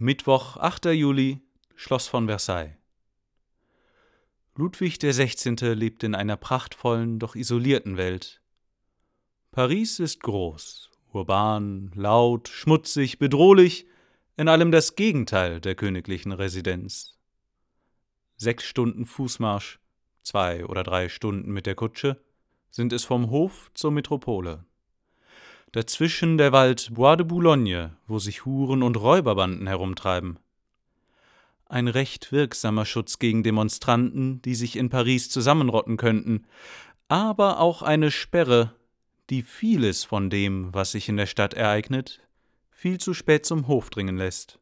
Mittwoch, 8. Juli, Schloss von Versailles. Ludwig XVI. lebt in einer prachtvollen, doch isolierten Welt. Paris ist groß, urban, laut, schmutzig, bedrohlich, in allem das Gegenteil der königlichen Residenz. Sechs Stunden Fußmarsch, zwei oder drei Stunden mit der Kutsche, sind es vom Hof zur Metropole. Dazwischen der Wald Bois de Boulogne, wo sich Huren und Räuberbanden herumtreiben. Ein recht wirksamer Schutz gegen Demonstranten, die sich in Paris zusammenrotten könnten, aber auch eine Sperre, die vieles von dem, was sich in der Stadt ereignet, viel zu spät zum Hof dringen lässt.